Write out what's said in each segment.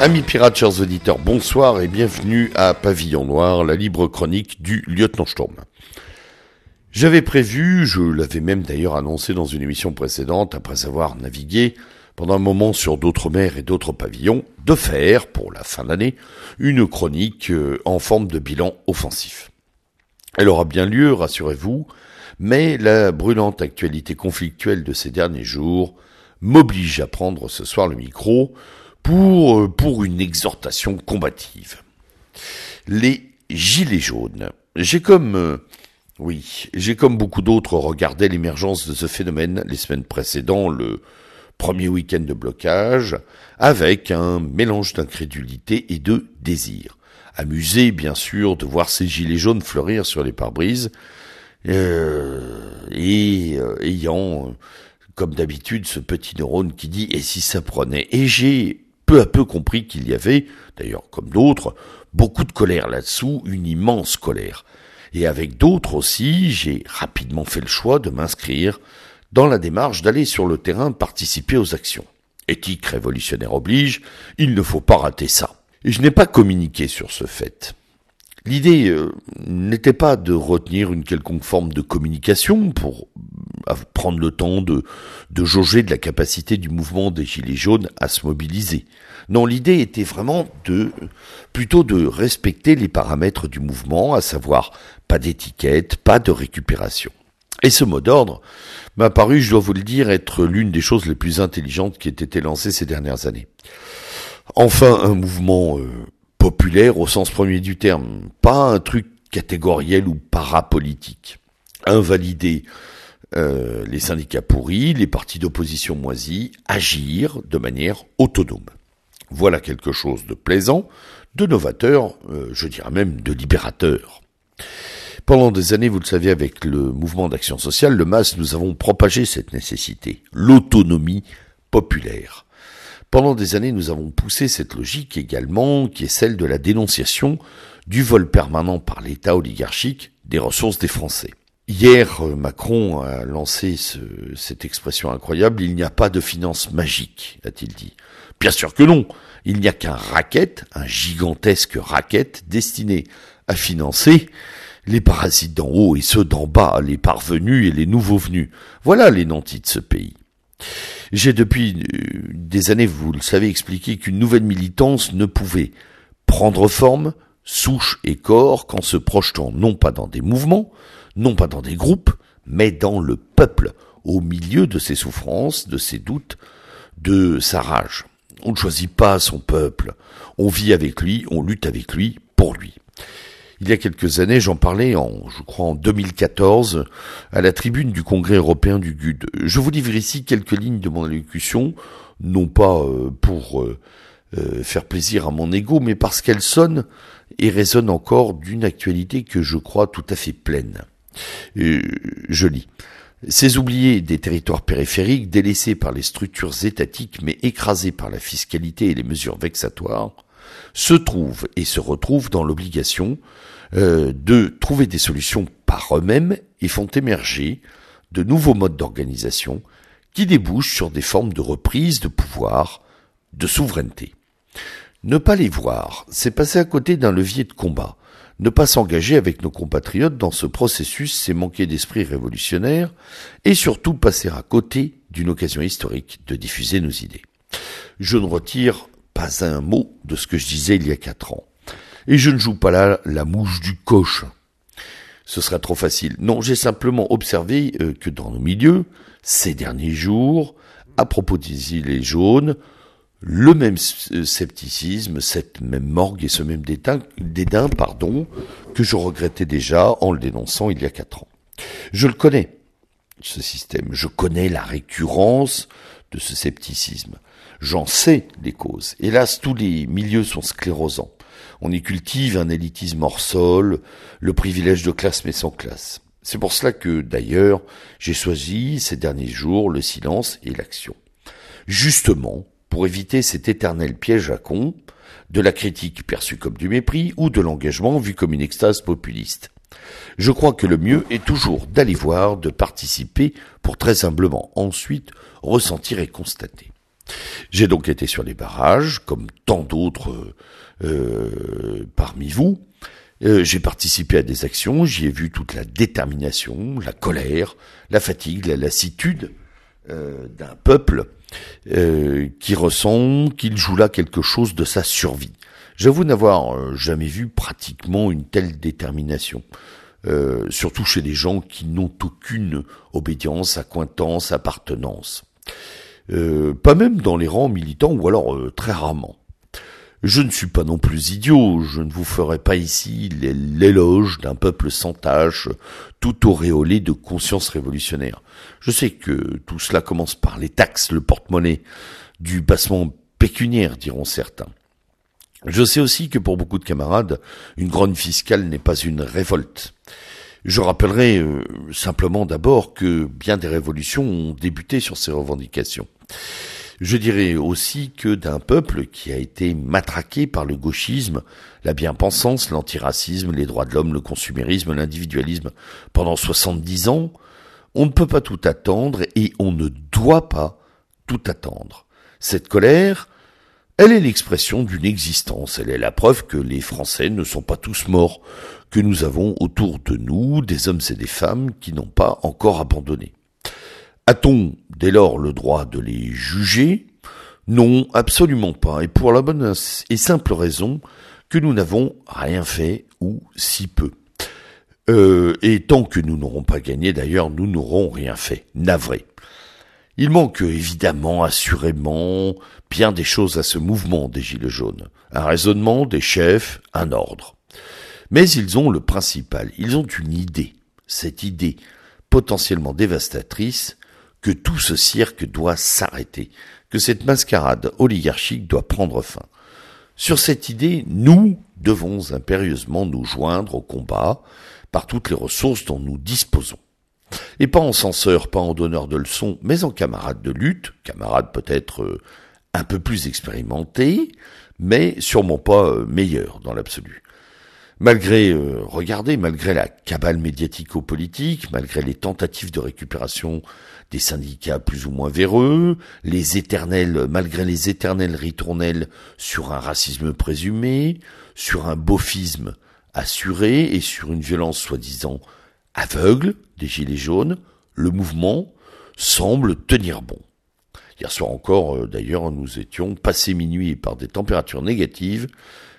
Amis pirates, chers auditeurs, bonsoir et bienvenue à Pavillon Noir, la libre chronique du lieutenant Sturm. J'avais prévu, je l'avais même d'ailleurs annoncé dans une émission précédente, après avoir navigué pendant un moment sur d'autres mers et d'autres pavillons, de faire, pour la fin d'année, une chronique euh, en forme de bilan offensif. Elle aura bien lieu, rassurez-vous, mais la brûlante actualité conflictuelle de ces derniers jours m'oblige à prendre ce soir le micro pour, euh, pour une exhortation combative. Les gilets jaunes. J'ai comme, euh, oui, j'ai comme beaucoup d'autres regardé l'émergence de ce phénomène les semaines précédentes, le premier week-end de blocage, avec un mélange d'incrédulité et de désir. Amusé, bien sûr, de voir ces gilets jaunes fleurir sur les pare-brises, euh, et ayant, comme d'habitude, ce petit neurone qui dit « et si ça prenait ?» Et j'ai peu à peu compris qu'il y avait, d'ailleurs comme d'autres, beaucoup de colère là-dessous, une immense colère. Et avec d'autres aussi, j'ai rapidement fait le choix de m'inscrire dans la démarche d'aller sur le terrain participer aux actions. Éthique révolutionnaire oblige, il ne faut pas rater ça. Et je n'ai pas communiqué sur ce fait. L'idée euh, n'était pas de retenir une quelconque forme de communication pour prendre le temps de, de jauger de la capacité du mouvement des Gilets jaunes à se mobiliser. Non, l'idée était vraiment de, plutôt de respecter les paramètres du mouvement, à savoir pas d'étiquette, pas de récupération. Et ce mot d'ordre m'a paru, je dois vous le dire, être l'une des choses les plus intelligentes qui aient été lancées ces dernières années. Enfin, un mouvement euh, populaire au sens premier du terme, pas un truc catégoriel ou parapolitique. Invalider euh, les syndicats pourris, les partis d'opposition moisis, agir de manière autonome. Voilà quelque chose de plaisant, de novateur, euh, je dirais même de libérateur. Pendant des années, vous le savez, avec le mouvement d'action sociale, le MAS, nous avons propagé cette nécessité, l'autonomie populaire. Pendant des années, nous avons poussé cette logique également, qui est celle de la dénonciation du vol permanent par l'État oligarchique des ressources des Français. Hier, euh, Macron a lancé cette expression incroyable, il n'y a pas de finances magiques, a-t-il dit. Bien sûr que non, il n'y a qu'un racket, un gigantesque racket destiné à financer les parasites d'en haut et ceux d'en bas, les parvenus et les nouveaux venus. Voilà les nantis de ce pays. J'ai depuis euh, des années, vous le savez, expliqué qu'une nouvelle militance ne pouvait prendre forme, souche et corps qu'en se projetant non pas dans des mouvements, non pas dans des groupes, mais dans le peuple, au milieu de ses souffrances, de ses doutes, de sa rage. On ne choisit pas son peuple, on vit avec lui, on lutte avec lui, pour lui. Il y a quelques années, j'en parlais je crois, en 2014, à la tribune du Congrès européen du GUD. Je vous livre ici quelques lignes de mon allocution, non pas euh, pour euh, faire plaisir à mon ego, mais parce qu'elles sonnent et résonnent encore d'une actualité que je crois tout à fait pleine. Euh, je lis. Ces oubliés des territoires périphériques, délaissés par les structures étatiques mais écrasés par la fiscalité et les mesures vexatoires, se trouvent et se retrouvent dans l'obligation euh, de trouver des solutions par eux-mêmes et font émerger de nouveaux modes d'organisation qui débouchent sur des formes de reprise de pouvoir, de souveraineté. Ne pas les voir, c'est passer à côté d'un levier de combat, ne pas s'engager avec nos compatriotes dans ce processus, c'est manquer d'esprit révolutionnaire et surtout passer à côté d'une occasion historique de diffuser nos idées. Je ne retire pas un mot de ce que je disais il y a quatre ans. Et je ne joue pas là la mouche du coche. Ce serait trop facile. Non, j'ai simplement observé euh, que dans nos milieux, ces derniers jours, à propos des gilets jaunes, le même euh, scepticisme, cette même morgue et ce même dédain, dédain pardon, que je regrettais déjà en le dénonçant il y a quatre ans. Je le connais, ce système. Je connais la récurrence de ce scepticisme. J'en sais les causes. Hélas, tous les milieux sont sclérosants. On y cultive un élitisme hors sol, le privilège de classe mais sans classe. C'est pour cela que, d'ailleurs, j'ai choisi ces derniers jours le silence et l'action. Justement, pour éviter cet éternel piège à con, de la critique perçue comme du mépris ou de l'engagement vu comme une extase populiste. Je crois que le mieux est toujours d'aller voir, de participer, pour très humblement ensuite ressentir et constater. J'ai donc été sur les barrages, comme tant d'autres euh, parmi vous. Euh, j'ai participé à des actions, j'y ai vu toute la détermination, la colère, la fatigue, la lassitude d'un peuple qui ressent qu'il joue là quelque chose de sa survie. J'avoue n'avoir jamais vu pratiquement une telle détermination. surtout chez des gens qui n'ont aucune obédience, accointance, appartenance. Euh, pas même dans les rangs militants ou alors euh, très rarement. Je ne suis pas non plus idiot, je ne vous ferai pas ici l'éloge d'un peuple sans tâche, tout auréolé de conscience révolutionnaire. Je sais que tout cela commence par les taxes, le porte-monnaie, du passement pécuniaire, diront certains. Je sais aussi que pour beaucoup de camarades, une grogne fiscale n'est pas une révolte. Je rappellerai euh, simplement d'abord que bien des révolutions ont débuté sur ces revendications. Je dirais aussi que d'un peuple qui a été matraqué par le gauchisme, la bien-pensance, l'antiracisme, les droits de l'homme, le consumérisme, l'individualisme pendant 70 ans, on ne peut pas tout attendre et on ne doit pas tout attendre. Cette colère, elle est l'expression d'une existence, elle est la preuve que les Français ne sont pas tous morts, que nous avons autour de nous des hommes et des femmes qui n'ont pas encore abandonné. A-t-on dès lors le droit de les juger Non, absolument pas, et pour la bonne et simple raison que nous n'avons rien fait ou si peu. Euh, et tant que nous n'aurons pas gagné, d'ailleurs, nous n'aurons rien fait. Navré. Il manque évidemment, assurément, bien des choses à ce mouvement des Gilets jaunes. Un raisonnement, des chefs, un ordre. Mais ils ont le principal, ils ont une idée, cette idée potentiellement dévastatrice, que tout ce cirque doit s'arrêter, que cette mascarade oligarchique doit prendre fin. Sur cette idée, nous devons impérieusement nous joindre au combat par toutes les ressources dont nous disposons. Et pas en censeur, pas en donneur de leçons, mais en camarade de lutte, camarade peut-être euh, un peu plus expérimenté, mais sûrement pas euh, meilleur dans l'absolu. Malgré, euh, regardez, malgré la cabale médiatico-politique, malgré les tentatives de récupération des syndicats plus ou moins véreux, les éternels, malgré les éternelles ritournelles sur un racisme présumé, sur un bofisme assuré et sur une violence soi-disant aveugle des Gilets jaunes, le mouvement semble tenir bon. Hier soir encore, euh, d'ailleurs, nous étions passés minuit par des températures négatives,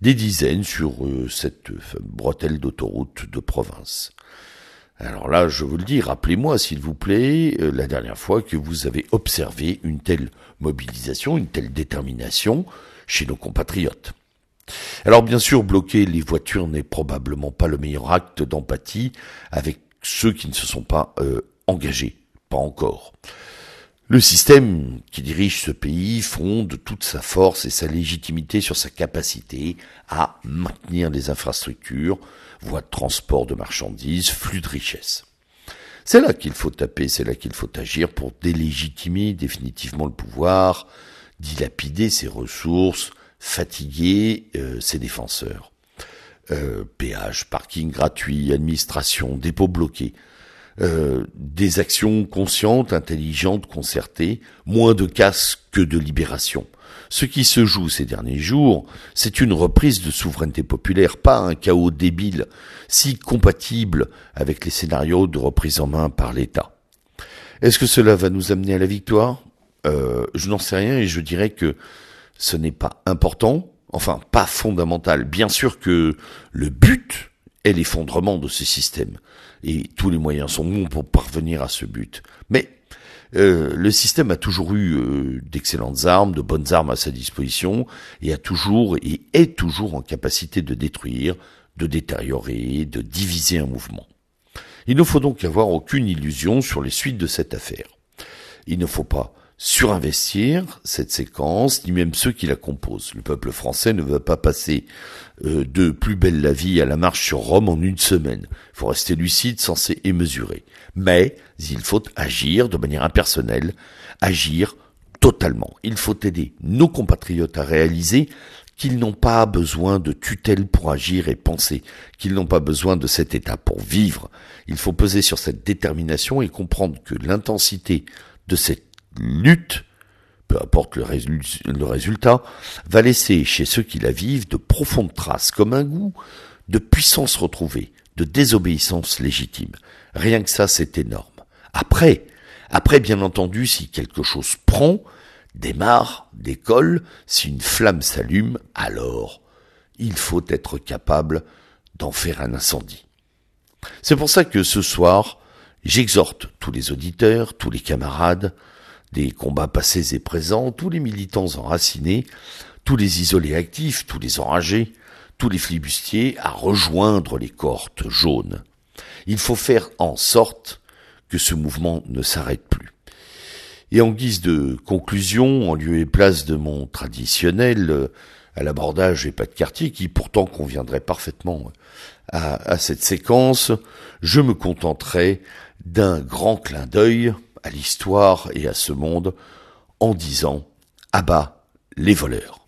des dizaines sur euh, cette bretelle d'autoroute de province. Alors là, je vous le dis, rappelez-moi, s'il vous plaît, euh, la dernière fois que vous avez observé une telle mobilisation, une telle détermination chez nos compatriotes. Alors bien sûr, bloquer les voitures n'est probablement pas le meilleur acte d'empathie avec ceux qui ne se sont pas euh, engagés, pas encore. Le système qui dirige ce pays fonde toute sa force et sa légitimité sur sa capacité à maintenir des infrastructures, voies de transport de marchandises, flux de richesses. C'est là qu'il faut taper, c'est là qu'il faut agir pour délégitimer définitivement le pouvoir, dilapider ses ressources, fatiguer euh, ses défenseurs. Euh, péage, parking gratuit, administration, dépôt bloqué, euh, des actions conscientes, intelligentes, concertées, moins de casse que de libération. Ce qui se joue ces derniers jours, c'est une reprise de souveraineté populaire, pas un chaos débile, si compatible avec les scénarios de reprise en main par l'État. Est-ce que cela va nous amener à la victoire? Euh, Je n'en sais rien et je dirais que ce n'est pas important, enfin pas fondamental. Bien sûr que le but est l'effondrement de ce système et tous les moyens sont bons pour parvenir à ce but. Mais euh, le système a toujours eu euh, d'excellentes armes, de bonnes armes à sa disposition, et a toujours et est toujours en capacité de détruire, de détériorer, de diviser un mouvement. Il ne faut donc avoir aucune illusion sur les suites de cette affaire. Il ne faut pas surinvestir cette séquence, ni même ceux qui la composent. Le peuple français ne veut pas passer euh, de plus belle la vie à la marche sur Rome en une semaine. Il faut rester lucide, sensé et mesuré. Mais il faut agir de manière impersonnelle, agir totalement. Il faut aider nos compatriotes à réaliser qu'ils n'ont pas besoin de tutelle pour agir et penser, qu'ils n'ont pas besoin de cet état pour vivre. Il faut peser sur cette détermination et comprendre que l'intensité de cette lutte, peu importe le, résultat, va laisser chez ceux qui la vivent de profondes traces, comme un goût de puissance retrouvée, de désobéissance légitime. Rien que ça, c'est énorme. Après, après, bien entendu, si quelque chose prend, démarre, décolle, si une flamme s'allume, alors il faut être capable d'en faire un incendie. C'est pour ça que ce soir, j'exhorte tous les auditeurs, tous les camarades, des combats passés et présents, tous les militants enracinés, tous les isolés actifs, tous les enragés, tous les flibustiers à rejoindre les cohortes jaunes. Il faut faire en sorte que ce mouvement ne s'arrête plus. Et en guise de conclusion, en lieu et place de mon traditionnel euh, à l'abordage et pas de quartier, qui pourtant conviendrait parfaitement à cette séquence, je me contenterai d'un grand clin d'œil à l'histoire et à ce monde en disant à bas les voleurs.